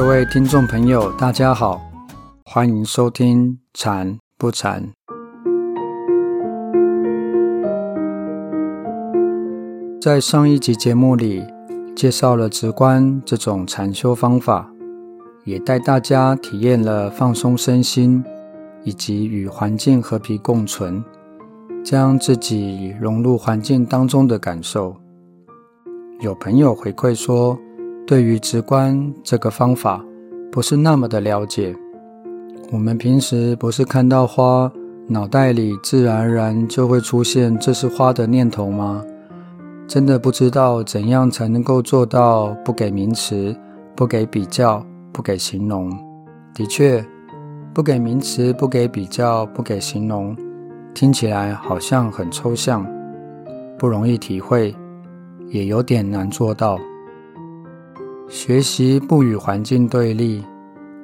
各位听众朋友，大家好，欢迎收听《禅不禅》。在上一集节目里，介绍了直观这种禅修方法，也带大家体验了放松身心，以及与环境和平共存，将自己融入环境当中的感受。有朋友回馈说，对于直观这个方法不是那么的了解。我们平时不是看到花，脑袋里自然而然就会出现这是花的念头吗？真的不知道怎样才能够做到不给名词、不给比较、不给形容。的确，不给名词、不给比较、不给形容，听起来好像很抽象，不容易体会。也有点难做到。学习不与环境对立，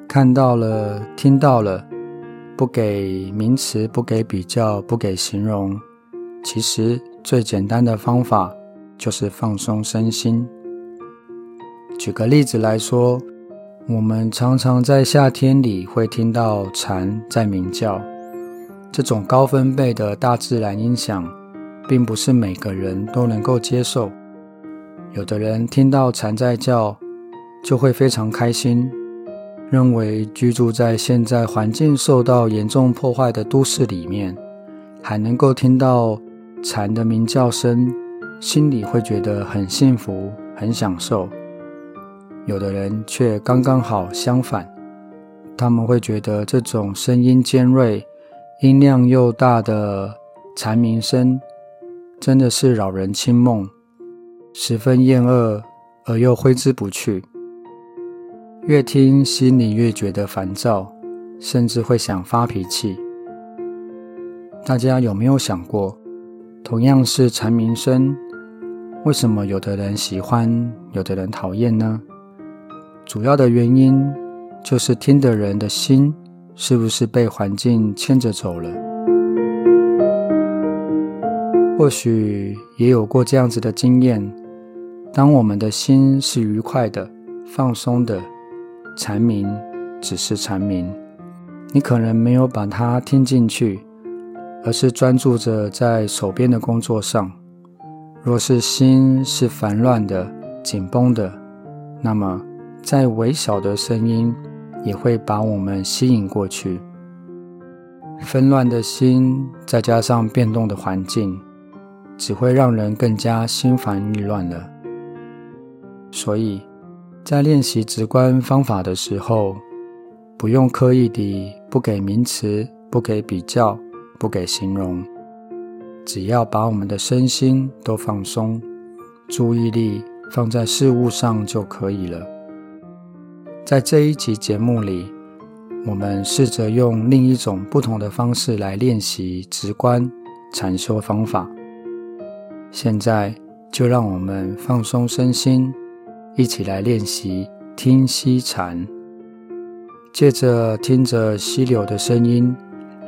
看到了、听到了，不给名词、不给比较、不给形容。其实最简单的方法就是放松身心。举个例子来说，我们常常在夏天里会听到蝉在鸣叫，这种高分贝的大自然音响，并不是每个人都能够接受。有的人听到蝉在叫，就会非常开心，认为居住在现在环境受到严重破坏的都市里面，还能够听到蝉的鸣叫声，心里会觉得很幸福、很享受。有的人却刚刚好相反，他们会觉得这种声音尖锐、音量又大的蝉鸣声，真的是扰人清梦。十分厌恶，而又挥之不去。越听心里越觉得烦躁，甚至会想发脾气。大家有没有想过，同样是蝉鸣声，为什么有的人喜欢，有的人讨厌呢？主要的原因就是听的人的心是不是被环境牵着走了？或许也有过这样子的经验。当我们的心是愉快的、放松的，蝉鸣只是蝉鸣，你可能没有把它听进去，而是专注着在手边的工作上。若是心是烦乱的、紧绷的，那么再微小的声音也会把我们吸引过去。纷乱的心再加上变动的环境，只会让人更加心烦意乱了。所以，在练习直观方法的时候，不用刻意地不给名词、不给比较、不给形容，只要把我们的身心都放松，注意力放在事物上就可以了。在这一集节目里，我们试着用另一种不同的方式来练习直观禅修方法。现在，就让我们放松身心。一起来练习听溪禅，借着听着溪流的声音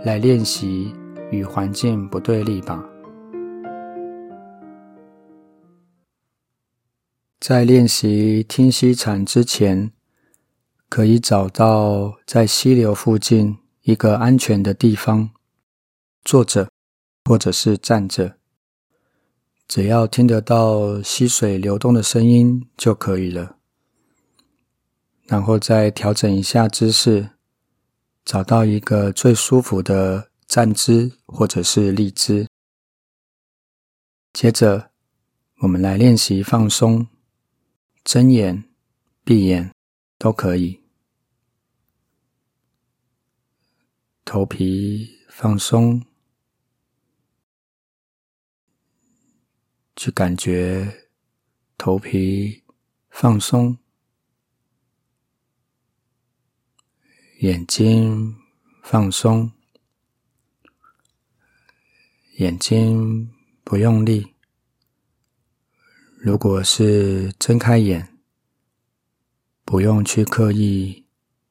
来练习与环境不对立吧。在练习听溪禅之前，可以找到在溪流附近一个安全的地方坐着，或者是站着。只要听得到溪水流动的声音就可以了，然后再调整一下姿势，找到一个最舒服的站姿或者是立姿。接着，我们来练习放松，睁眼、闭眼都可以，头皮放松。去感觉头皮放松，眼睛放松，眼睛不用力。如果是睁开眼，不用去刻意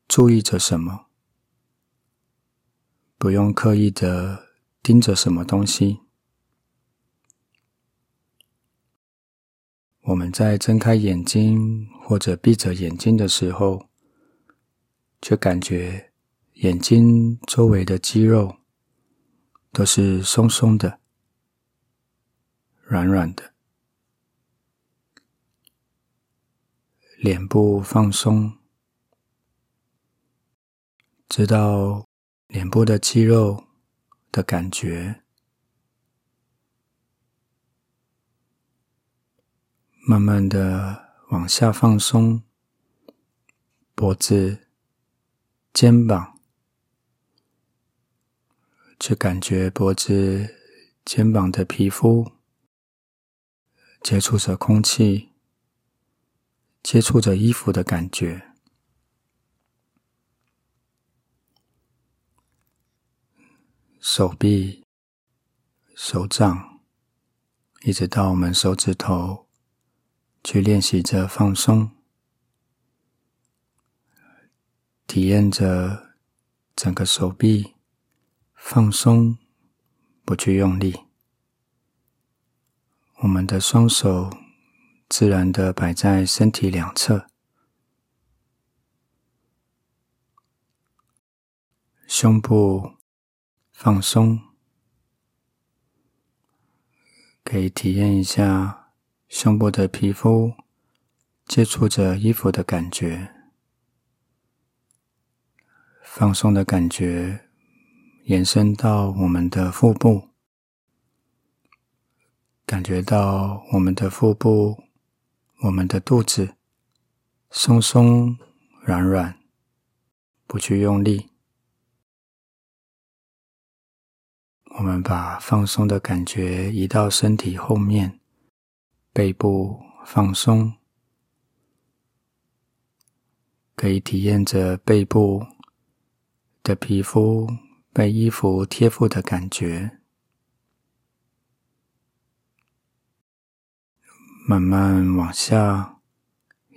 注意着什么，不用刻意的盯着什么东西。我们在睁开眼睛或者闭着眼睛的时候，却感觉眼睛周围的肌肉都是松松的、软软的，脸部放松，知道脸部的肌肉的感觉。慢慢的往下放松，脖子、肩膀，去感觉脖子、肩膀的皮肤接触着空气，接触着衣服的感觉，手臂、手掌，一直到我们手指头。去练习着放松，体验着整个手臂放松，不去用力。我们的双手自然的摆在身体两侧，胸部放松，可以体验一下。胸部的皮肤接触着衣服的感觉，放松的感觉延伸到我们的腹部，感觉到我们的腹部、我们的肚子松松软软，不去用力。我们把放松的感觉移到身体后面。背部放松，可以体验着背部的皮肤被衣服贴附的感觉。慢慢往下，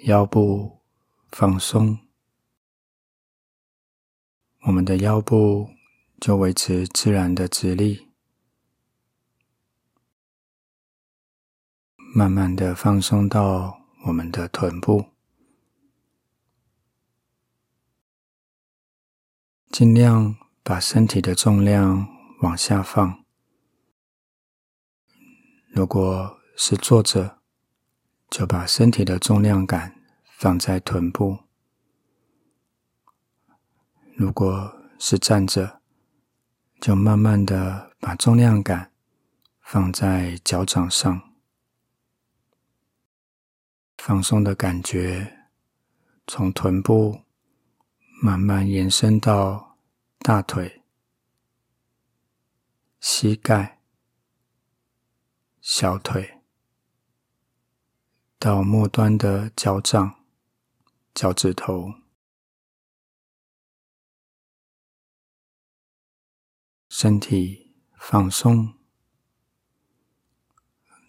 腰部放松，我们的腰部就维持自然的直立。慢慢的放松到我们的臀部，尽量把身体的重量往下放。如果是坐着，就把身体的重量感放在臀部；如果是站着，就慢慢的把重量感放在脚掌上。放松的感觉从臀部慢慢延伸到大腿、膝盖、小腿，到末端的脚掌、脚趾头，身体放松，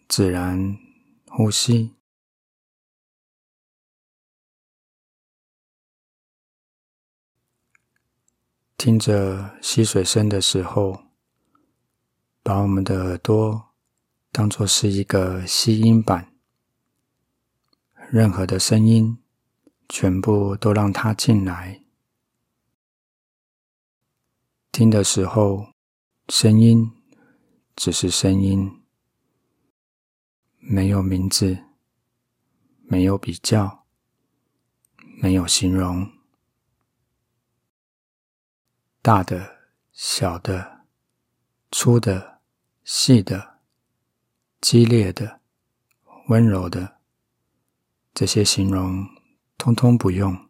自然呼吸。听着溪水声的时候，把我们的耳朵当作是一个吸音板，任何的声音全部都让它进来。听的时候，声音只是声音，没有名字，没有比较，没有形容。大的、小的、粗的、细的、激烈的、温柔的，这些形容通通不用，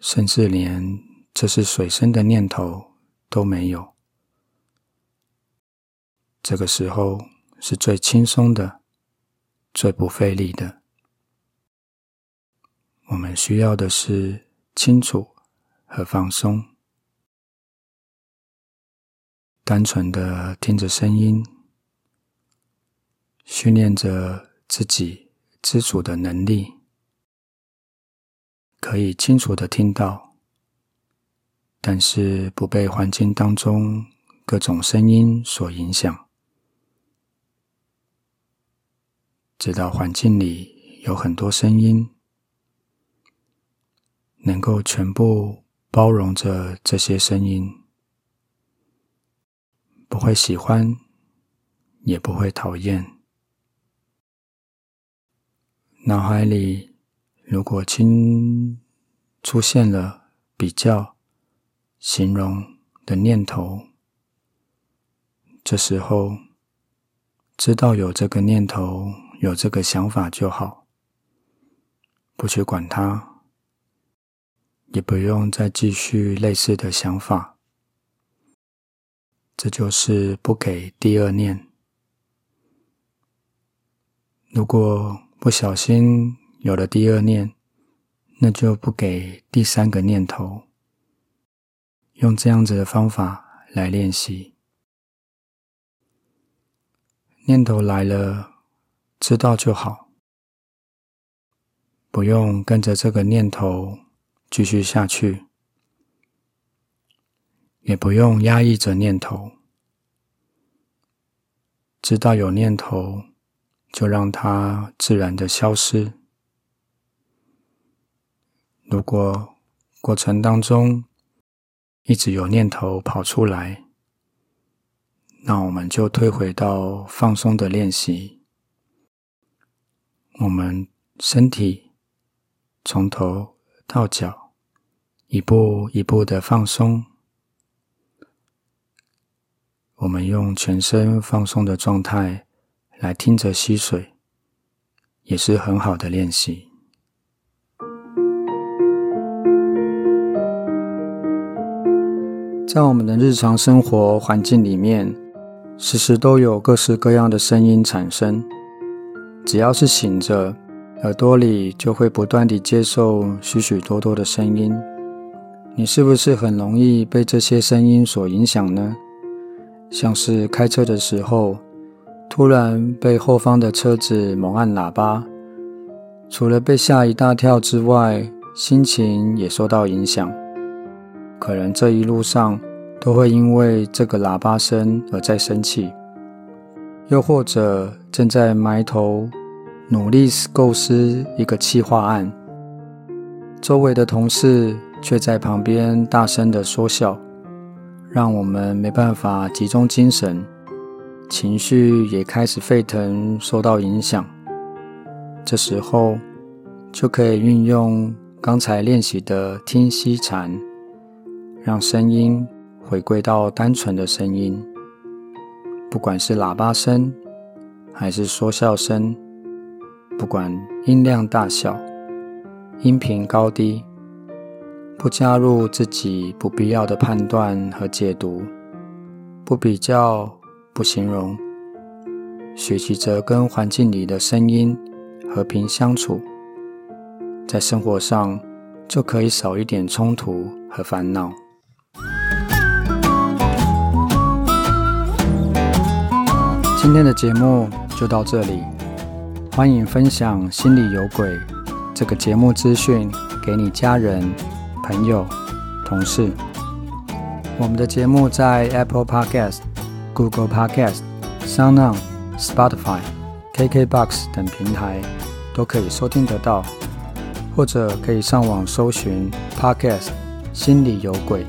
甚至连这是水声的念头都没有。这个时候是最轻松的、最不费力的。我们需要的是清楚和放松。单纯的听着声音，训练着自己知足的能力，可以清楚的听到，但是不被环境当中各种声音所影响。知道环境里有很多声音，能够全部包容着这些声音，不会喜欢，也不会讨厌。脑海里如果轻出现了比较、形容的念头，这时候知道有这个念头、有这个想法就好，不去管它，也不用再继续类似的想法。这就是不给第二念。如果不小心有了第二念，那就不给第三个念头。用这样子的方法来练习。念头来了，知道就好，不用跟着这个念头继续下去，也不用压抑着念头。知道有念头。就让它自然的消失。如果过程当中一直有念头跑出来，那我们就退回到放松的练习。我们身体从头到脚一步一步的放松。我们用全身放松的状态。来听着溪水，也是很好的练习。在我们的日常生活环境里面，时时都有各式各样的声音产生。只要是醒着，耳朵里就会不断地接受许许多多的声音。你是不是很容易被这些声音所影响呢？像是开车的时候。突然被后方的车子猛按喇叭，除了被吓一大跳之外，心情也受到影响。可能这一路上都会因为这个喇叭声而在生气，又或者正在埋头努力构思一个企划案，周围的同事却在旁边大声的说笑，让我们没办法集中精神。情绪也开始沸腾，受到影响。这时候就可以运用刚才练习的听息禅，让声音回归到单纯的声音。不管是喇叭声还是说笑声，不管音量大小、音频高低，不加入自己不必要的判断和解读，不比较。不形容，学习着跟环境里的声音和平相处，在生活上就可以少一点冲突和烦恼。今天的节目就到这里，欢迎分享《心里有鬼》这个节目资讯给你家人、朋友、同事。我们的节目在 Apple Podcast。Google Podcast、SoundOn、Spotify、KKBox 等平台都可以收听得到，或者可以上网搜寻 Podcast“ 心里有鬼”，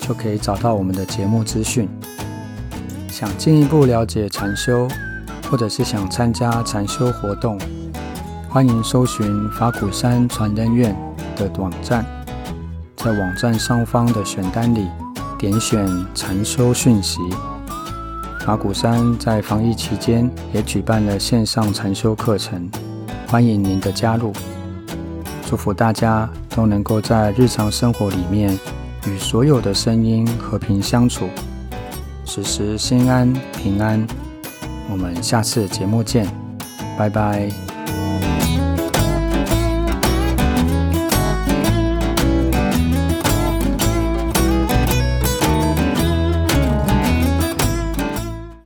就可以找到我们的节目资讯。想进一步了解禅修，或者是想参加禅修活动，欢迎搜寻法鼓山传人院的网站，在网站上方的选单里点选禅修讯息。马古山在防疫期间也举办了线上禅修课程，欢迎您的加入。祝福大家都能够在日常生活里面与所有的声音和平相处，时时心安平安。我们下次节目见，拜拜。